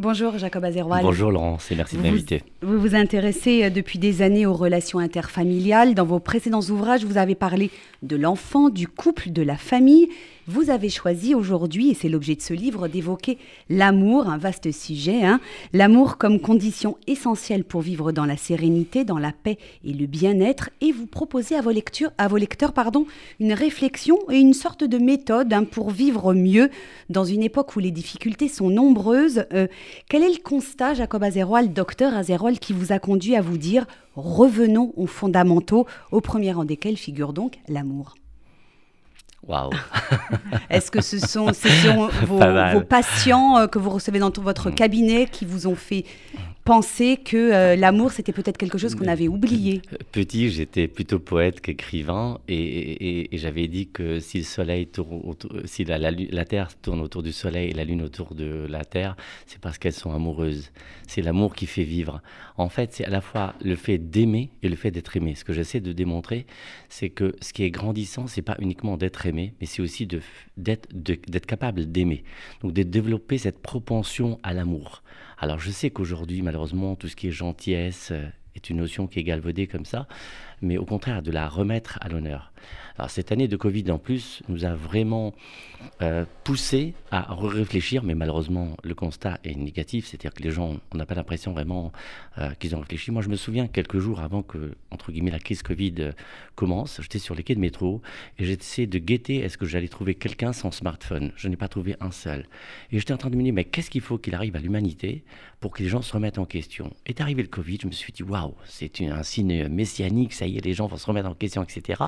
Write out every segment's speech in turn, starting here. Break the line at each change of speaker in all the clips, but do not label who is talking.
Bonjour Jacob Azerwal.
Bonjour Laurence et merci de m'inviter.
Vous vous intéressez euh, depuis des années aux relations interfamiliales. Dans vos précédents ouvrages, vous avez parlé de l'enfant, du couple, de la famille. Vous avez choisi aujourd'hui, et c'est l'objet de ce livre, d'évoquer l'amour, un vaste sujet, hein. l'amour comme condition essentielle pour vivre dans la sérénité, dans la paix et le bien-être, et vous proposez à vos, lectures, à vos lecteurs pardon, une réflexion et une sorte de méthode hein, pour vivre mieux dans une époque où les difficultés sont nombreuses. Euh, quel est le constat, Jacob Azerwal, docteur Azerwal, qui vous a conduit à vous dire revenons aux fondamentaux, au premier rang desquels figure donc l'amour?
Waouh
Est-ce que ce sont, vos, patients euh, que vous recevez dans votre mm. cabinet qui vous ont fait penser que euh, l'amour, c'était peut-être quelque chose qu'on avait oublié
Petit, j'étais plutôt poète qu'écrivain et, j'avais dit que si le soleil tourne, si la, la, Terre tourne autour du soleil et la Lune autour de la Terre, c'est parce qu'elles sont amoureuses. C'est l'amour qui fait vivre. En fait, c'est à la fois le fait d'aimer et le fait d'être aimé. Ce que j'essaie de démontrer, c'est que ce qui est grandissant, c'est pas uniquement d'être aimé, mais c'est aussi d'être capable d'aimer. Donc de développer cette propension à l'amour. Alors je sais qu'aujourd'hui, malheureusement, tout ce qui est gentillesse euh, est une notion qui est galvaudée comme ça, mais au contraire, de la remettre à l'honneur. Alors cette année de Covid en plus nous a vraiment euh, poussé à réfléchir, mais malheureusement le constat est négatif, c'est-à-dire que les gens, on n'a pas l'impression vraiment euh, qu'ils ont réfléchi. Moi je me souviens quelques jours avant que, entre guillemets, la crise Covid euh, commence, j'étais sur les quais de métro et j'essayais de guetter est-ce que j'allais trouver quelqu'un sans smartphone? Je n'ai pas trouvé un seul. Et j'étais en train de me dire, mais qu'est-ce qu'il faut qu'il arrive à l'humanité pour que les gens se remettent en question? Est arrivé le Covid, je me suis dit, waouh, c'est un signe messianique, ça y est, les gens vont se remettre en question, etc.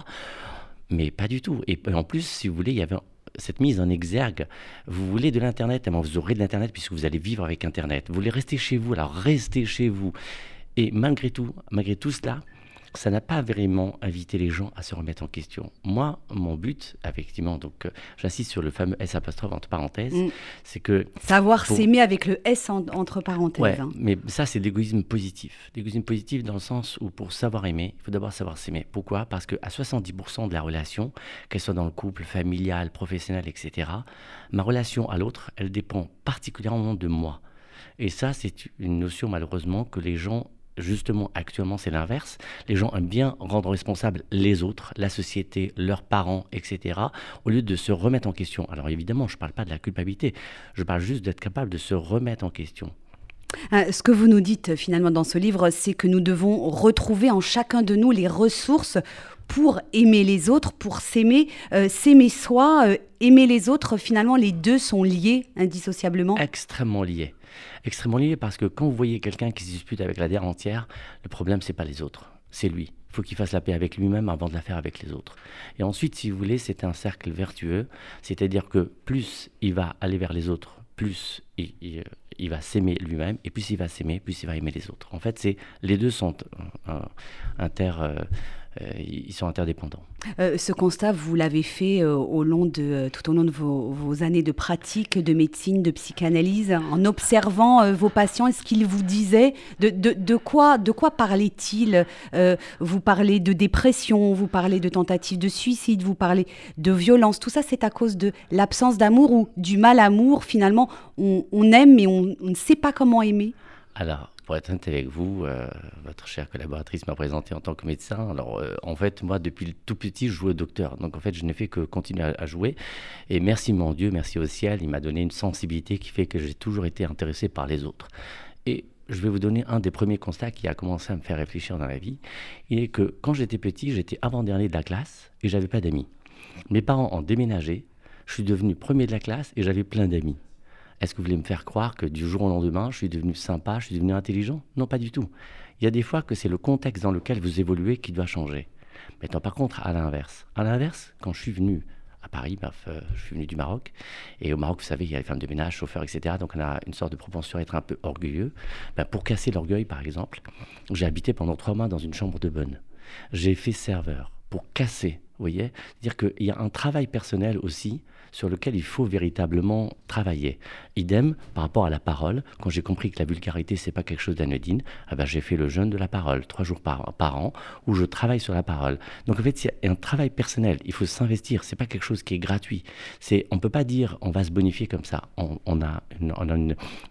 Mais pas du tout. Et en plus, si vous voulez, il y avait cette mise en exergue. Vous voulez de l'Internet, eh ben, vous aurez de l'Internet puisque vous allez vivre avec Internet. Vous voulez rester chez vous, alors restez chez vous. Et malgré tout, malgré tout cela, ça n'a pas vraiment invité les gens à se remettre en question. Moi, mon but, effectivement, donc euh, j'insiste sur le fameux S apostrophe entre parenthèses, mm. c'est que...
Savoir s'aimer avec le S entre parenthèses.
Ouais, hein. mais ça, c'est l'égoïsme positif. L'égoïsme positif dans le sens où pour savoir aimer, il faut d'abord savoir s'aimer. Pourquoi? Parce qu'à 70% de la relation, qu'elle soit dans le couple, familial, professionnel, etc., ma relation à l'autre, elle dépend particulièrement de moi. Et ça, c'est une notion malheureusement que les gens justement, actuellement, c'est l'inverse. Les gens aiment bien rendre responsables les autres, la société, leurs parents, etc., au lieu de se remettre en question. Alors évidemment, je ne parle pas de la culpabilité, je parle juste d'être capable de se remettre en question.
Euh, ce que vous nous dites finalement dans ce livre, c'est que nous devons retrouver en chacun de nous les ressources pour aimer les autres, pour s'aimer, euh, s'aimer soi, euh, aimer les autres. Finalement, les deux sont liés indissociablement.
Extrêmement liés. Extrêmement liés parce que quand vous voyez quelqu'un qui se dispute avec la terre entière, le problème, c'est pas les autres, c'est lui. Il faut qu'il fasse la paix avec lui-même avant de la faire avec les autres. Et ensuite, si vous voulez, c'est un cercle vertueux, c'est-à-dire que plus il va aller vers les autres, plus il, va s'aimer lui-même, et plus il va s'aimer, plus il va aimer les autres. En fait, c'est les deux sont inter... Euh, ils sont interdépendants.
Euh, ce constat, vous l'avez fait euh, au long de, tout au long de vos, années de pratique de médecine, de psychanalyse, en observant vos patients. Est-ce qu'ils vous disaient de, de, quoi, de quoi parlaient-ils Vous parlez de dépression, vous parlez de tentative de suicide, vous parlez de violence. Tout ça, c'est à cause de l'absence d'amour ou du mal-amour. Finalement, on, aime, mais on, on ne sait pas comment aimer?
Alors, être honnête avec vous, euh, votre chère collaboratrice m'a présenté en tant que médecin. Alors, euh, en fait, moi, depuis le tout petit, je jouais au docteur. Donc, en fait, je n'ai fait que continuer à, jouer. Et merci, mon Dieu, merci au ciel, il m'a donné une sensibilité qui fait que j'ai toujours été intéressé par les autres. Et je vais vous donner un des premiers constats qui a commencé à me faire réfléchir dans la vie. Il est que quand j'étais petit, j'étais avant-dernier de la classe et j'avais pas d'amis. Mes parents ont déménagé, je suis devenu premier de la classe et j'avais plein d'amis. Est-ce que vous voulez me faire croire que du jour au lendemain, je suis devenu sympa, je suis devenu intelligent? Non, pas du tout. Il y a des fois que c'est le contexte dans lequel vous évoluez qui doit changer. Maintenant, par contre, à l'inverse. À l'inverse, quand je suis venu à Paris, euh, je suis venu du Maroc. Et au Maroc, vous savez, il y a les femmes de ménage, chauffeurs, etc. Donc on a une sorte de propension à être un peu orgueilleux. Ben, pour casser l'orgueil, par exemple, j'ai habité pendant trois mois dans une chambre de bonne. J'ai fait serveur pour casser Voyez C'est-à-dire qu'il y a un travail personnel aussi sur lequel il faut véritablement travailler. Idem par rapport à la parole. Quand j'ai compris que la vulgarité, c'est pas quelque chose d'anodine, ah ben, j'ai fait le jeûne de la parole, trois jours par, an, où je travaille sur la parole. Donc en fait, a un travail personnel. Il faut s'investir. C'est pas quelque chose qui est gratuit. C'est, on peut pas dire on va se bonifier comme ça. On, a,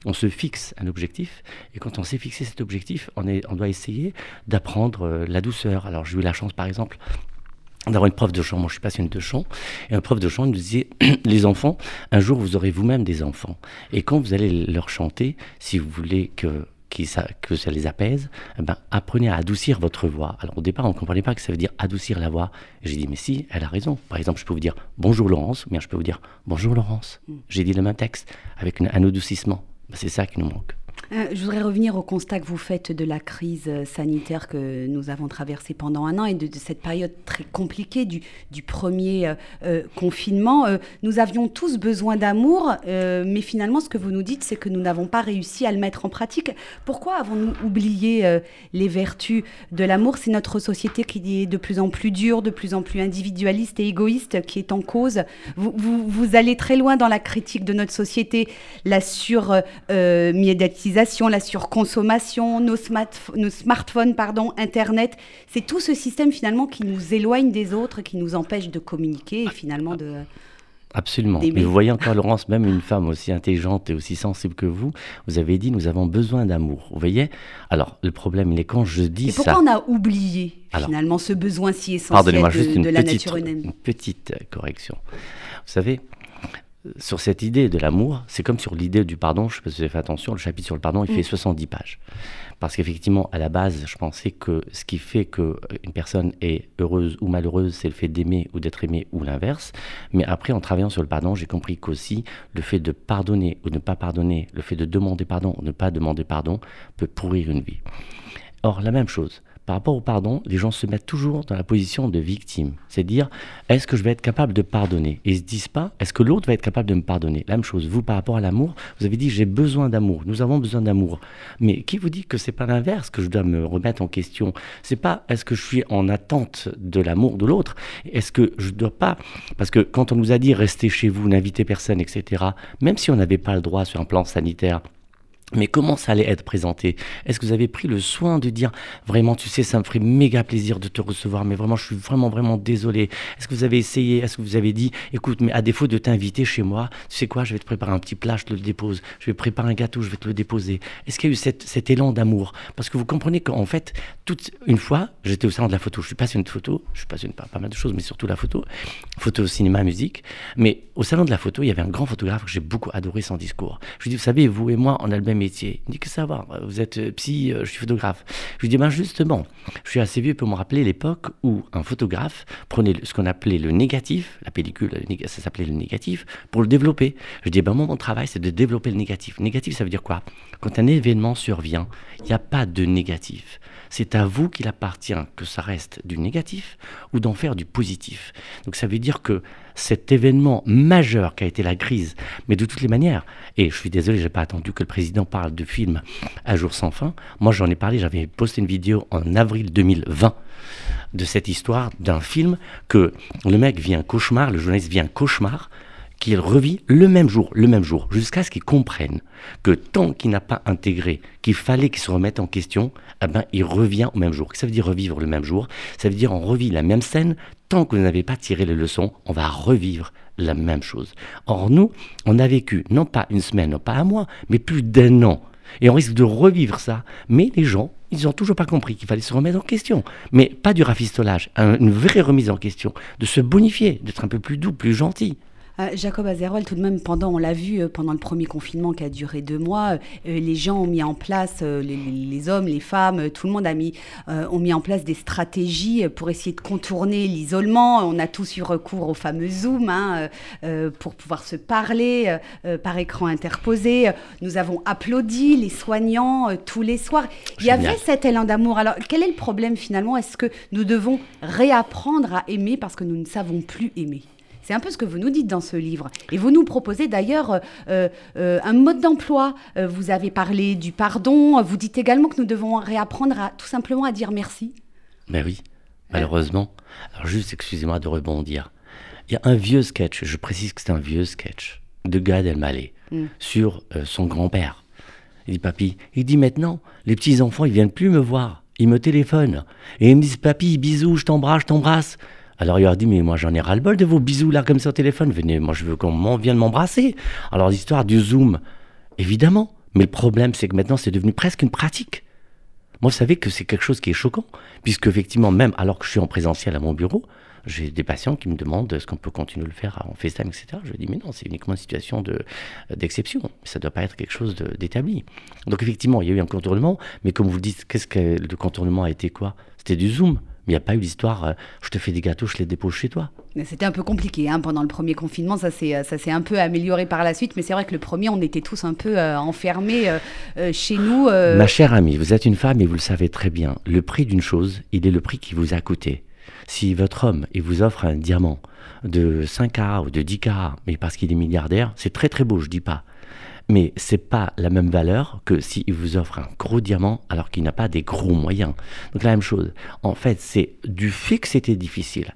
on, se fixe un objectif, et quand on s'est fixé cet objectif, on doit essayer d'apprendre euh, la douceur. Alors j'ai eu la chance, par exemple, d'avoir une prof de chant. Moi, je suis passionné de chant. Et un prof de chant nous disait, les enfants, un jour, vous aurez vous-même des enfants. Et quand vous allez leur chanter, si vous voulez que ça, les apaise, eh ben, apprenez à adoucir votre voix. Alors au départ, on ne comprenait pas que ça veut dire adoucir la voix. J'ai dit, mais si, elle a raison. Par exemple, je peux vous dire bonjour Laurence, ou bien je peux vous dire bonjour Laurence. J'ai dit le même texte, avec un adoucissement. Ben, c'est ça qui nous manque.
Euh, je voudrais revenir au constat que vous faites de la crise sanitaire que nous avons traversée pendant un an et de, cette période très compliquée du, premier euh, euh, confinement. nous avions tous besoin d'amour, mais finalement, ce que vous nous dites, c'est que nous n'avons pas réussi à le mettre en pratique. Pourquoi avons-nous oublié les vertus de l'amour? C'est notre société qui est de plus en plus dure, de plus en plus individualiste et égoïste qui est en cause. Vous, vous, allez très loin dans la critique de notre société, la sur-médiatisation la surconsommation, nos, nos smartphones, pardon, Internet. C'est tout ce système finalement qui nous éloigne des autres, qui nous empêche de communiquer et finalement de...
Absolument. Mais vous voyez encore, Laurence, même une femme aussi intelligente et aussi sensible que vous, vous avez dit nous avons besoin d'amour. Vous voyez? Alors, le problème, il est quand je dis
ça. Et pourquoi on a oublié finalement ce besoin si essentiel de, juste une la nature humaine?
Une petite correction. Vous savez, sur cette idée de l'amour, c'est comme sur l'idée du pardon, je sais pas si vous avez fait attention, le chapitre sur le pardon, il fait 70 mm. pages. Parce qu'effectivement, à la base, je pensais que ce qui fait qu'une personne est heureuse ou malheureuse, c'est le fait d'aimer ou d'être aimé ou l'inverse. Mais après, en travaillant sur le pardon, j'ai compris qu'aussi, le fait de pardonner ou ne pas pardonner, le fait de demander pardon ou ne pas demander pardon, peut pourrir une vie. Or, la même chose, par rapport au pardon, les gens se mettent toujours dans la position de victime. C'est dire, est-ce que je vais être capable de pardonner? Et ils se disent pas, est-ce que l'autre va être capable de me pardonner? La même chose, vous par rapport à l'amour, vous avez dit, j'ai besoin d'amour, nous avons besoin d'amour. Mais qui vous dit que c'est pas l'inverse que je dois me remettre en question? C'est pas, est-ce que je suis en attente de l'amour de l'autre? Est-ce que je dois pas Parce que quand on nous a dit, restez chez vous, n'invitez personne, etc., même si on n'avait pas le droit sur un plan sanitaire, mais comment ça allait être présenté? Est-ce que vous avez pris le soin de dire vraiment, tu sais, ça me ferait méga plaisir de te recevoir, mais vraiment, je suis vraiment, vraiment désolé. Est-ce que vous avez essayé? Est-ce que vous avez dit, écoute, mais à défaut de t'inviter chez moi, tu sais quoi, je vais te préparer un petit plat, je te le dépose. Je vais préparer un gâteau, je vais te le déposer. Est-ce qu'il y a eu cet élan d'amour? Parce que vous comprenez qu'en fait, toute une fois, j'étais au salon de la photo. Je suis passionné de photo, je suis passionné par pas mal de choses, mais surtout la photo, photo, cinéma, musique. Mais au salon de la photo, il y avait un grand photographe que j'ai beaucoup adoré son discours. Je lui dis, vous savez, vous et moi, on a le même métier. Il dit que savoir, vous êtes euh, psy, euh, je suis photographe. Je lui dis, ben justement, je suis assez vieux pour me rappeler l'époque où un photographe prenait ce qu'on appelait le négatif, la pellicule, ça s'appelait le négatif, pour le développer. Je dis, ben moi, mon travail, c'est de développer le négatif. Négatif, ça veut dire quoi? Quand un événement survient, il n'y a pas de négatif. C'est à vous qu'il appartient que ça reste du négatif ou d'en faire du positif. Donc ça veut dire que cet événement majeur qui a été la crise, mais de toutes les manières, et je suis désolé, j'ai pas attendu que le président parle de film à jour sans fin. Moi, j'en ai parlé, j'avais posté une vidéo en avril 2020 de cette histoire d'un film que le mec vit un cauchemar, le journaliste vit un cauchemar qu'il revit le même jour, le même jour, jusqu'à ce qu'il comprenne que tant qu'il n'a pas intégré qu'il fallait qu'il se remette en question, eh ben, il revient au même jour. Ça veut dire revivre le même jour, ça veut dire on revit la même scène, tant que vous n'avez pas tiré les leçons, on va revivre la même chose. Or, nous, on a vécu non pas une semaine, non pas un mois, mais plus d'un an. Et on risque de revivre ça. Mais les gens, ils n'ont toujours pas compris qu'il fallait se remettre en question. Mais pas du rafistolage, une vraie remise en question, de se bonifier, d'être un peu plus doux, plus gentil.
Euh, Jacob Azerwal, tout de même, pendant, on l'a vu, euh, pendant le premier confinement qui a duré deux mois, euh, les gens ont mis en place, les, hommes, les femmes, tout le monde a mis, ont mis en place des stratégies pour essayer de contourner l'isolement. On a tous eu recours au fameux Zoom hein, pour pouvoir se parler par écran interposé. Nous avons applaudi les soignants tous les soirs. Il y avait cet élan d'amour. Alors, quel est le problème finalement? Est-ce que nous devons réapprendre à aimer parce que nous ne savons plus aimer? C'est un peu ce que vous nous dites dans ce livre. Et vous nous proposez d'ailleurs euh, euh, un mode d'emploi. Euh, vous avez parlé du pardon. Vous dites également que nous devons réapprendre à, tout simplement à dire merci.
Ben oui. malheureusement. Alors juste, excusez-moi de rebondir. Il y a un vieux sketch, je précise que c'est un vieux sketch, de Gad Elmaleh mm. sur euh, son grand-père. Il dit, papy, il dit maintenant, les petits-enfants, ils viennent plus me voir. Ils me téléphonent. Et ils me disent, papy, bisous, je t'embrasse, je t'embrasse. Alors il leur dit, mais moi j'en ai ras-le-bol de vos bisous là comme ça au téléphone. Venez, moi je veux qu'on vienne m'embrasser. Alors l'histoire du Zoom, évidemment. Mais le problème, c'est que maintenant c'est devenu presque une pratique. Moi, vous savez que c'est quelque chose qui est choquant, puisque effectivement, même alors que je suis en présentiel à mon bureau, j'ai des patients qui me demandent est-ce qu'on peut continuer de le faire en FaceTime, etc. Je dis mais non, c'est uniquement une situation de, d'exception. Ça ne doit pas être quelque chose d'établi. Donc effectivement, il y a eu un contournement, mais comme vous le dites, qu'est-ce que le contournement a été quoi? C'était du Zoom. Mais il n'y a pas eu l'histoire, euh, je te fais des gâteaux, je les dépose chez toi.
C'était un peu compliqué hein, pendant le premier confinement, ça s'est, ça s'est un peu amélioré par la suite, mais c'est vrai que le premier, on était tous un peu euh, enfermés euh, chez nous.
Ma chère amie, vous êtes une femme et vous le savez très bien, le prix d'une chose, il est le prix qui vous a coûté. Si votre homme il vous offre un diamant de 5K ou de 10K, mais parce qu'il est milliardaire, c'est très très beau, je dis pas. Mais c'est pas la même valeur que s'il vous offre un gros diamant alors qu'il n'a pas des gros moyens. Donc la même chose. En fait, c'est du fait que c'était difficile.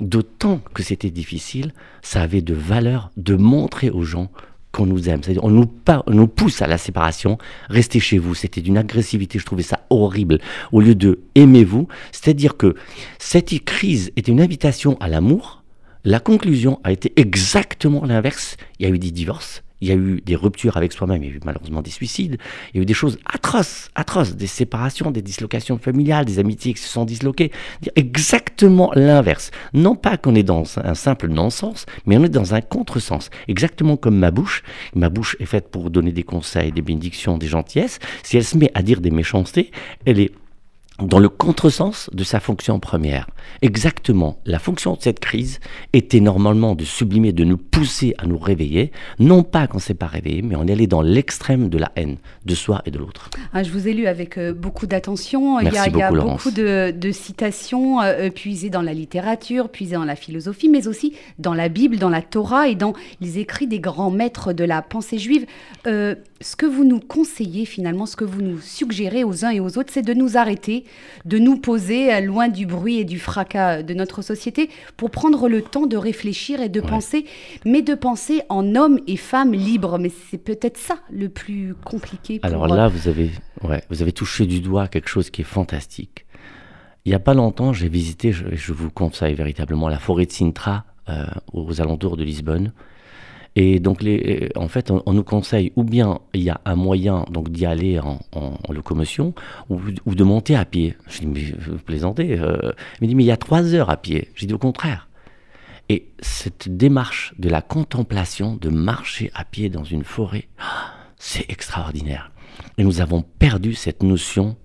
D'autant que c'était difficile, ça avait de valeur de montrer aux gens qu'on nous aime. C'est-à-dire, on nous, nous pousse à la séparation. Restez chez vous. C'était d'une agressivité, je trouvais ça horrible. Au lieu de aimez-vous, c'est-à-dire que cette crise était une invitation à l'amour. La conclusion a été exactement l'inverse. Il y a eu des divorces, il y a eu des ruptures avec soi-même, il y a eu malheureusement des suicides, il y a eu des choses atroces, atroces, des séparations, des dislocations familiales, des amitiés qui se sont disloquées. Exactement l'inverse. Non pas qu'on est dans un simple non-sens, mais on est dans un contresens. Exactement comme ma bouche. Ma bouche est faite pour donner des conseils, des bénédictions, des gentillesses. Si elle se met à dire des méchancetés, elle est dans le contresens de sa fonction première. Exactement, la fonction de cette crise était normalement de sublimer, de nous pousser à nous réveiller, non pas qu'on ne s'est pas réveillé, mais on est allé dans l'extrême de la haine de soi et de l'autre.
Ah, je vous ai lu avec euh, beaucoup d'attention. Il y a, beaucoup, de, citations euh, puisées dans la littérature, puisées dans la philosophie, mais aussi dans la Bible, dans la Torah et dans les écrits des grands maîtres de la pensée juive. Euh, ce que vous nous conseillez finalement, ce que vous nous suggérez aux uns et aux autres, c'est de nous arrêter, de nous poser loin du bruit et du fracas de notre société pour prendre le temps de réfléchir et de penser, mais de penser en hommes et femmes libres. Mais c'est peut-être ça le plus compliqué.
Alors là, vous avez, ouais, vous avez touché du doigt quelque chose qui est fantastique. Il n'y a pas longtemps, j'ai visité, je, je, vous conseille véritablement, la forêt de Sintra euh, aux alentours de Lisbonne. Et donc, en fait, on, nous conseille ou bien il y a un moyen donc d'y aller en, locomotion ou, de monter à pied. Je dis, mais vous plaisantez euh. Il me dit, mais il y a trois heures à pied. J'ai dit, au contraire. Et cette démarche de la contemplation, de marcher à pied dans une forêt, c'est extraordinaire. Et nous avons perdu cette notion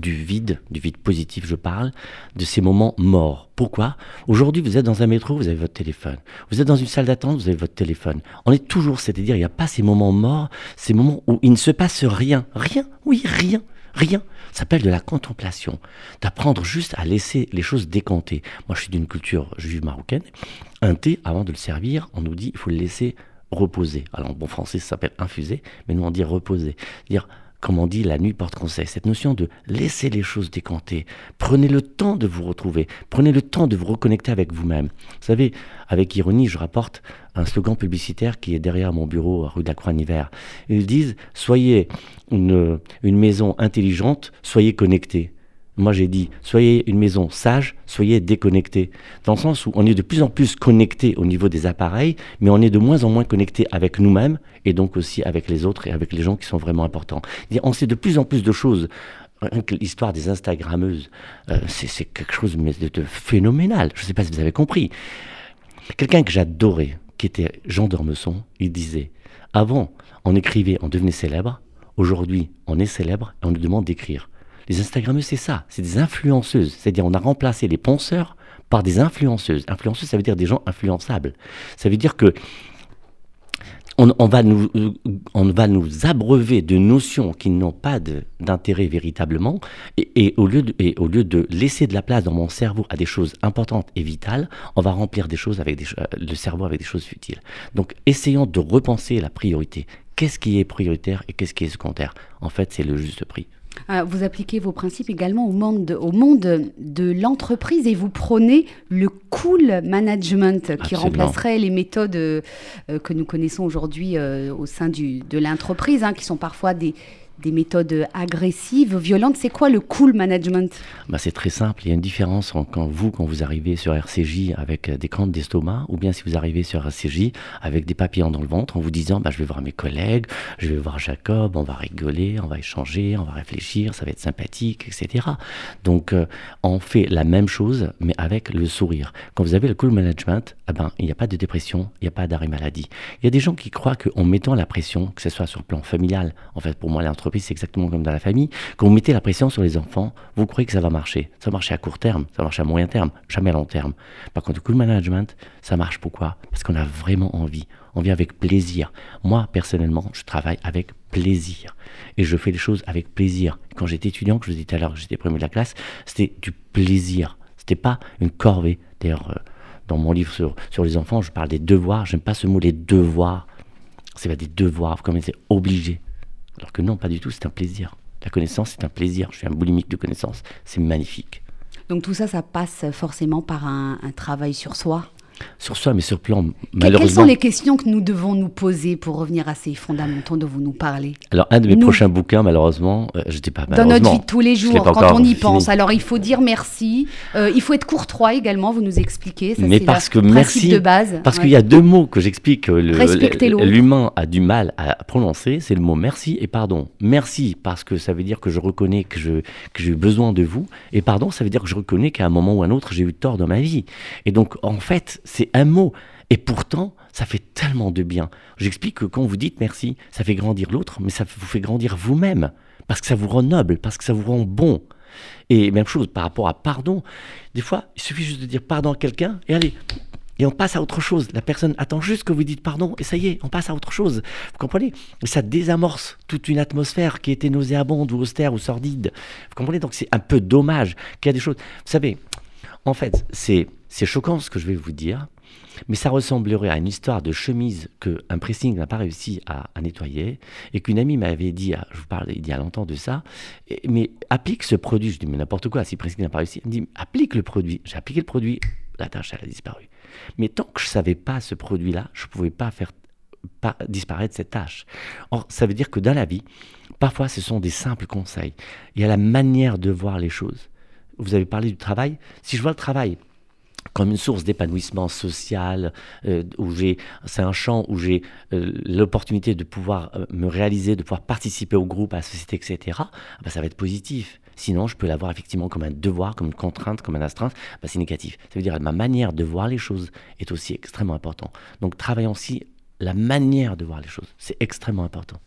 du vide, du vide positif je parle, de ces moments morts. Pourquoi? Aujourd'hui, vous êtes dans un métro, vous avez votre téléphone. Vous êtes dans une salle d'attente, vous avez votre téléphone. On est toujours, c'est-à-dire, il n'y a pas ces moments morts, ces moments où il ne se passe rien. Rien, oui, rien. Rien. Ça s'appelle de la contemplation. D'apprendre juste à laisser les choses décanter. Moi, je suis d'une culture juive marocaine. Un thé, avant de le servir, on nous dit, il faut le laisser reposer. Alors, en bon français, ça s'appelle infuser, mais nous, on dit reposer. Dire, comme on dit, la nuit porte conseil. Cette notion de laisser les choses décanter. Prenez le temps de vous retrouver. Prenez le temps de vous reconnecter avec vous-même. Vous savez, avec ironie, je rapporte un slogan publicitaire qui est derrière mon bureau rue de la Croix-Niver. Ils disent Soyez une, une maison intelligente, soyez connectés. Moi, j'ai dit, soyez une maison sage, soyez déconnectés. Dans le sens où on est de plus en plus connecté au niveau des appareils, mais on est de moins en moins connecté avec nous-mêmes et donc aussi avec les autres et avec les gens qui sont vraiment importants. On sait de plus en plus de choses. L'histoire des Instagrammeuses, euh, c'est quelque chose de, phénoménal. Je ne sais pas si vous avez compris. Quelqu'un que j'adorais, qui était Jean d'Ormesson, il disait Avant, on écrivait, on devenait célèbre. Aujourd'hui, on est célèbre et on nous demande d'écrire. Les Instagrammeuses, c'est ça, c'est des influenceuses. C'est-à-dire, on a remplacé les penseurs par des influenceuses. Influenceuses, ça veut dire des gens influençables. Ça veut dire que on, va nous, on va nous abreuver de notions qui n'ont pas d'intérêt véritablement, et, au lieu de, et au lieu de laisser de la place dans mon cerveau à des choses importantes et vitales, on va remplir des choses avec des, le cerveau avec des choses futiles. Donc, essayons de repenser la priorité qu'est-ce qui est prioritaire et qu'est-ce qui est secondaire? En fait, c'est le juste prix.
Ah, vous appliquez vos principes également au monde, au monde de l'entreprise et vous prônez le cool management qui remplacerait les méthodes euh, que nous connaissons aujourd'hui euh, au sein du, de l'entreprise, hein, qui sont parfois des, des méthodes agressives, violentes. C'est quoi le cool management?
Bah C'est très simple. Il y a une différence quand vous, quand vous arrivez sur RCJ avec des crampes d'estomac, ou bien si vous arrivez sur RCJ avec des papillons dans le ventre en vous disant bah, Je vais voir mes collègues, je vais voir Jacob, on va rigoler, on va échanger, on va réfléchir, ça va être sympathique, etc. Donc, euh, on fait la même chose, mais avec le sourire. Quand vous avez le cool management, eh ben, il n'y a pas de dépression, il n'y a pas d'arrêt maladie. Il y a des gens qui croient qu'en mettant la pression, que ce soit sur le plan familial, en fait, pour moi, l'entreprise, c'est exactement comme dans la famille. Quand vous mettez la pression sur les enfants, vous croyez que ça va marcher. Ça va marcher à court terme, ça va marcher à moyen terme, jamais à long terme. Par contre, le management, ça marche pourquoi? Parce qu'on a vraiment envie. On vient avec plaisir. Moi, personnellement, je travaille avec plaisir. Et je fais les choses avec plaisir. Quand j'étais étudiant, que je vous disais tout à l'heure que j'étais premier de la classe, c'était du plaisir. C'était pas une corvée. D'ailleurs, euh, dans mon livre sur, sur les enfants, je parle des devoirs. J'aime pas ce mot, les devoirs. C'est pas des devoirs, comme c'est obligé. Alors que non, pas du tout, c'est un plaisir. La connaissance, c'est un plaisir. Je suis un boulimique de connaissance. C'est magnifique.
Donc tout ça, ça passe forcément par un, un travail sur soi?
Sur soi, mais sur plan malheureusement.
Quelles sont les questions que nous devons nous poser pour revenir à ces fondamentaux dont vous nous parlez
Alors, un de mes prochains bouquins, malheureusement, euh, je dis pas
Dans notre vie de tous les jours, quand on y pense. Alors, il faut dire merci. Euh, il faut être courtois également, vous nous expliquez.
Ça, mais parce que merci. de base. Parce qu'il y a deux mots que j'explique que l'humain a du mal à prononcer c'est le mot merci et pardon. Merci parce que ça veut dire que je reconnais que j'ai que eu besoin de vous. Et pardon, ça veut dire que je reconnais qu'à un moment ou un autre, j'ai eu tort dans ma vie. Et donc, en fait, c'est un mot. Et pourtant, ça fait tellement de bien. J'explique que quand vous dites merci, ça fait grandir l'autre, mais ça vous fait grandir vous-même. Parce que ça vous rend noble, parce que ça vous rend bon. Et même chose par rapport à pardon. Des fois, il suffit juste de dire pardon à quelqu'un et allez, et on passe à autre chose. La personne attend juste que vous dites pardon et ça y est, on passe à autre chose. Vous comprenez? Ça désamorce toute une atmosphère qui était nauséabonde ou austère ou sordide. Vous comprenez? Donc c'est un peu dommage qu'il y a des choses. Vous savez, en fait, c'est choquant ce que je vais vous dire, mais ça ressemblerait à une histoire de chemise qu'un pressing n'a pas réussi à, nettoyer et qu'une amie m'avait dit, je vous parle il y a longtemps de ça, mais applique ce produit. Je dis, mais n'importe quoi, si pressing n'a pas réussi, elle me dit, applique le produit. J'ai appliqué le produit, la tâche, elle a disparu. Mais tant que je ne savais pas ce produit-là, je ne pouvais pas faire disparaître cette tâche. Or, ça veut dire que dans la vie, parfois ce sont des simples conseils. Il y a la manière de voir les choses. Vous avez parlé du travail. Si je vois le travail comme une source d'épanouissement social, euh, où j'ai, c'est un champ où j'ai euh, l'opportunité de pouvoir euh, me réaliser, de pouvoir participer au groupe, à la société, etc. Ah bah, ça va être positif. Sinon, je peux l'avoir effectivement comme un devoir, comme une contrainte, comme un astreinte. Bah, c'est négatif. Ça veut dire que ma manière de voir les choses est aussi extrêmement important. Donc, travaillons aussi la manière de voir les choses. C'est extrêmement important.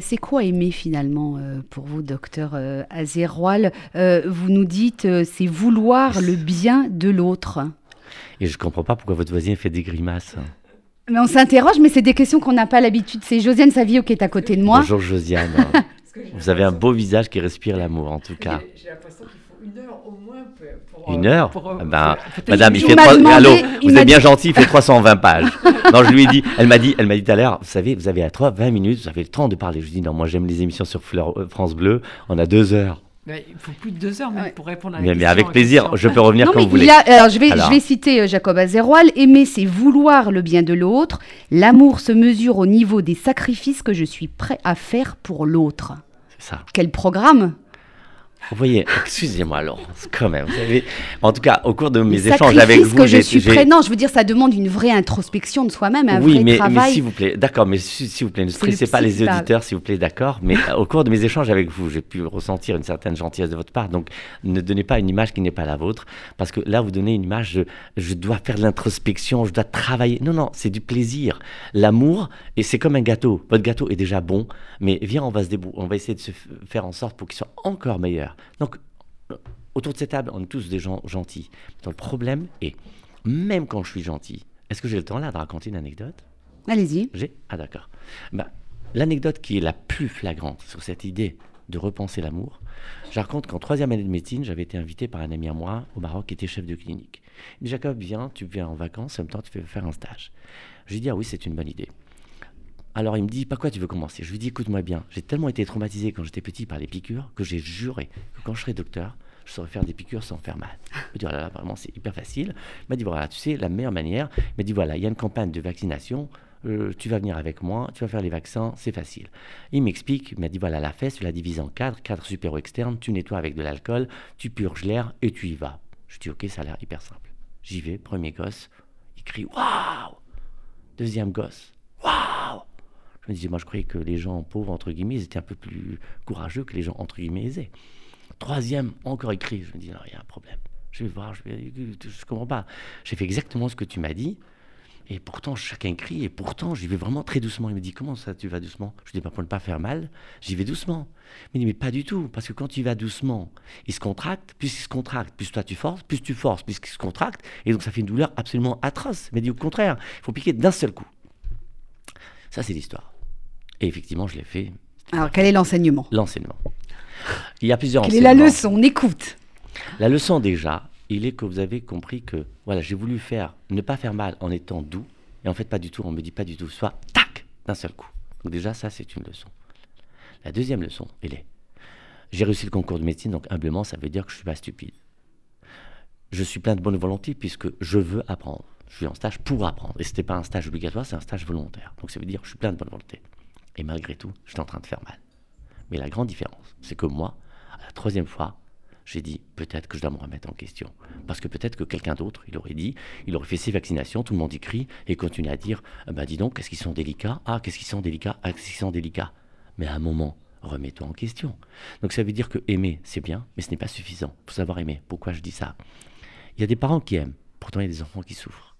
C'est quoi aimer finalement pour vous, docteur Azéroal Vous nous dites c'est vouloir le bien de l'autre.
Et je ne comprends pas pourquoi votre voisin fait des grimaces.
Mais on s'interroge, mais c'est des questions qu'on n'a pas l'habitude. C'est Josiane Savio qui est à côté de moi.
Bonjour Josiane. Vous avez un beau visage qui respire l'amour en tout cas. J'ai l'impression qu'il une heure au moins pour... une heure ah ben, Madame, il fait Allô, vous êtes bien gentil, il fait 320 pages. non, je lui ai dit, elle m'a dit, elle m'a dit tout à l'heure, vous savez, vous avez à 3, 20 minutes, vous avez le temps de parler. Je lui ai dit, non, moi j'aime les émissions sur euh, France Bleu, on a deux heures
il faut plus de deux heures même pour répondre à la
mais,
question.
Mais avec plaisir, je peux revenir quand vous voulez.
alors, je, vais, je vais citer euh, Jacob Azéroal. Aimer, c'est vouloir le bien de l'autre. L'amour se mesure au niveau des sacrifices que je suis prêt à faire pour l'autre. C'est ça. Quel programme?
Vous voyez, excusez-moi Laurence, quand même. En tout cas, au cours de mes échanges avec vous, que
je suis prêt. Non, je veux dire, ça demande une vraie introspection de soi-même, un
oui,
vrai
mais,
travail.
Oui, s'il vous plaît, d'accord, mais s'il vous plaît, ne stressez pas les auditeurs, s'il vous plaît, d'accord. Mais euh, au cours de mes échanges avec vous, j'ai pu ressentir une certaine gentillesse de votre part. Donc, ne donnez pas une image qui n'est pas la vôtre, parce que là, vous donnez une image, je, je dois faire de l'introspection, je dois travailler. Non, non, c'est du plaisir. L'amour, et c'est comme un gâteau. Votre gâteau est déjà bon, mais viens, on va se on va essayer de se faire en sorte pour qu'il soit encore meilleur. Donc, autour de cette table, on est tous des gens gentils. le problème est, même quand je suis gentil, est-ce que j'ai le temps là de raconter une anecdote?
Allez-y.
J'ai? Ah d'accord. Bah, L'anecdote qui est la plus flagrante sur cette idée de repenser l'amour, je raconte qu'en troisième année de médecine, j'avais été invité par un ami à moi au Maroc qui était chef de clinique. Il dit Jacob, viens, tu viens en vacances, en même temps tu fais faire un stage. Je lui dis ah oui, c'est une bonne idée. Alors il me dit, par quoi tu veux commencer? Je lui dis, écoute-moi bien, j'ai tellement été traumatisé quand j'étais petit par les piqûres que j'ai juré que quand je serai docteur, je saurais faire des piqûres sans faire mal. Il m'a dit, voilà, vraiment, c'est hyper facile. Il m'a dit, voilà, tu sais, la meilleure manière, il m'a dit, voilà, il y a une campagne de vaccination, euh, tu vas venir avec moi, tu vas faire les vaccins, c'est facile. Il m'explique, il m'a dit, voilà, la fesse, tu la divises en quatre, quatre supéro-externes, tu nettoies avec de l'alcool, tu purges l'air et tu y vas. Je dis, ok, ça a l'air hyper simple. J'y vais, premier gosse, il crie, waouh Deuxième gosse, je me disais, moi, je croyais que les gens pauvres, entre guillemets, ils étaient un peu plus courageux que les gens, entre guillemets, aisés. Troisième, encore écrit. Je me dis, non, il y a un problème. Je vais voir, je ne comprends pas. J'ai fait exactement ce que tu m'as dit. Et pourtant, chacun crie, et pourtant, j'y vais vraiment très doucement. Il me dit, comment ça, tu vas doucement? Je dis, bah, pour ne pas faire mal, j'y vais doucement. Il me dit, mais pas du tout, parce que quand tu vas doucement, il se contracte, plus il se contracte, plus toi tu forces, plus tu forces, plus il se contracte, et donc ça fait une douleur absolument atroce. Mais dit, au contraire, il faut piquer d'un seul coup. Ça, c'est l'histoire. Et effectivement, je l'ai fait.
Alors, quel est l'enseignement?
L'enseignement. Il y a plusieurs
Quelle est la leçon? On écoute.
La leçon, déjà, il est que vous avez compris que voilà, j'ai voulu faire, ne pas faire mal en étant doux, et en fait, pas du tout, on me dit pas du tout, soit tac, d'un seul coup. Donc, déjà, ça, c'est une leçon. La deuxième leçon, elle est j'ai réussi le concours de médecine, donc humblement, ça veut dire que je suis pas stupide. Je suis plein de bonne volonté puisque je veux apprendre. Je suis en stage pour apprendre. Et ce n'était pas un stage obligatoire, c'est un stage volontaire. Donc ça veut dire que je suis plein de bonne volonté. Et malgré tout, j'étais en train de faire mal. Mais la grande différence, c'est que moi, à la troisième fois, j'ai dit peut-être que je dois me remettre en question. Parce que peut-être que quelqu'un d'autre, il aurait dit, il aurait fait ses vaccinations, tout le monde écrit, et continue à dire bah dis donc, qu'est-ce qu'ils sont délicats? Ah, qu'est-ce qu'ils sont délicats? Ah, qu'est-ce qu'ils sont délicats? Mais à un moment, remets-toi en question. Donc ça veut dire que aimer, c'est bien, mais ce n'est pas suffisant. Il faut savoir aimer. Pourquoi je dis ça? Il y a des parents qui aiment, pourtant il y a des enfants qui souffrent.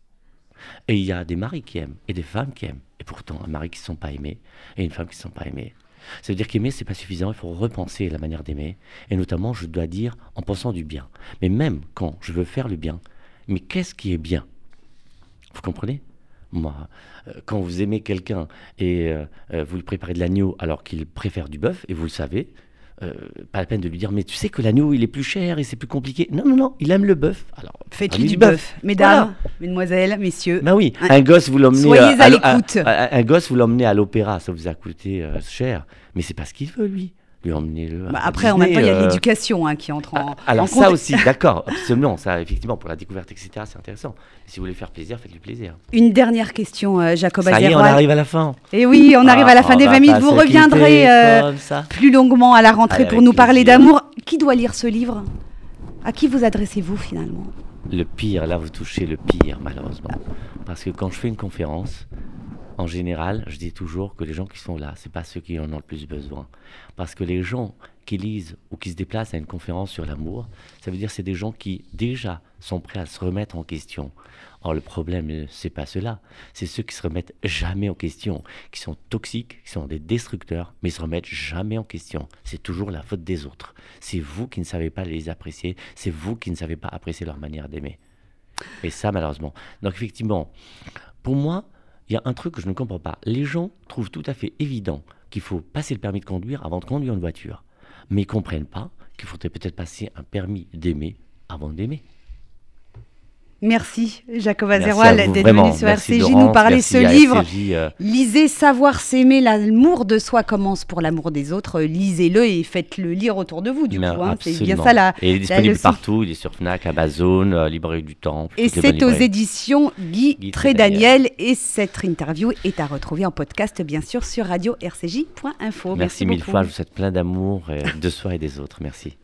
Et il y a des maris qui aiment et des femmes qui aiment. Et pourtant, un mari qui ne sont pas aimés et une femme qui ne sont pas aimés. Ça veut dire qu'aimer, c'est pas suffisant, il faut repenser la manière d'aimer. Et notamment, je dois dire en pensant du bien. Mais même quand je veux faire le bien, mais qu'est-ce qui est bien? Vous comprenez? Moi, euh, quand vous aimez quelqu'un et euh, euh, vous lui préparez de l'agneau alors qu'il préfère du bœuf, et vous le savez, euh, pas la peine de lui dire, mais tu sais que l'agneau, il est plus cher et c'est plus compliqué. Non, non, non, il aime le bœuf. Alors,
faites-lui du bœuf, mesdames, mesdemoiselles, messieurs?
Ben oui, un, gosse, vous l'emmenez. Soyez à. Un, gosse, vous l'emmenez à l'opéra, ça vous a coûté euh, cher, mais c'est pas ce qu'il veut, lui lui emmener-le.
Bah après, en même temps, il y a euh, l'éducation hein, qui entre en.
Ah, alors, ça aussi, d'accord, absolument. Ça, effectivement, pour la découverte, etc., c'est intéressant. si vous voulez faire plaisir, faites-lui plaisir.
Une dernière question, euh, Jacob
Ça y est, on arrive à la fin.
Et eh oui, on arrive à la fin des 20 minutes. Vous reviendrez euh, plus longuement à la rentrée pour nous parler d'amour. Qui doit lire ce livre? À qui vous adressez-vous finalement?
Le pire, là, vous touchez le pire, malheureusement. Parce que quand je fais une conférence, en général, je dis toujours que les gens qui sont là, c'est pas ceux qui en ont le plus besoin. Parce que les gens qui lisent ou qui se déplacent à une conférence sur l'amour, ça veut dire c'est des gens qui déjà sont prêts à se remettre en question. Or le problème, c'est pas cela, c'est ceux qui se remettent jamais en question, qui sont toxiques, qui sont des destructeurs, mais se remettent jamais en question. C'est toujours la faute des autres. C'est vous qui ne savez pas les apprécier, c'est vous qui ne savez pas apprécier leur manière d'aimer. Et ça, malheureusement. Donc effectivement, pour moi, il y a un truc que je ne comprends pas. Les gens trouvent tout à fait évident qu'il faut passer le permis de conduire avant de conduire une voiture. Mais ils ne comprennent pas qu'il faudrait peut-être passer un permis d'aimer avant d'aimer.
Merci Jacob Azerwal d'être venu sur RCJ nous parler ce livre. Euh. Lisez Savoir s'aimer, l'amour de soi commence pour l'amour des autres. Lisez-le et faites-le lire autour de vous du coup. Hein. C'est bien ça la.
Et il est disponible partout, il est sur Fnac, Amazon, euh, Librairie du Temps.
Et c'est aux éditions Guy, Guy Trédaniel. Et cette interview est à retrouver en podcast bien sûr sur radio-rcj.info.
Merci, Merci mille fois, je vous souhaite plein d'amour de soi et des autres. Merci.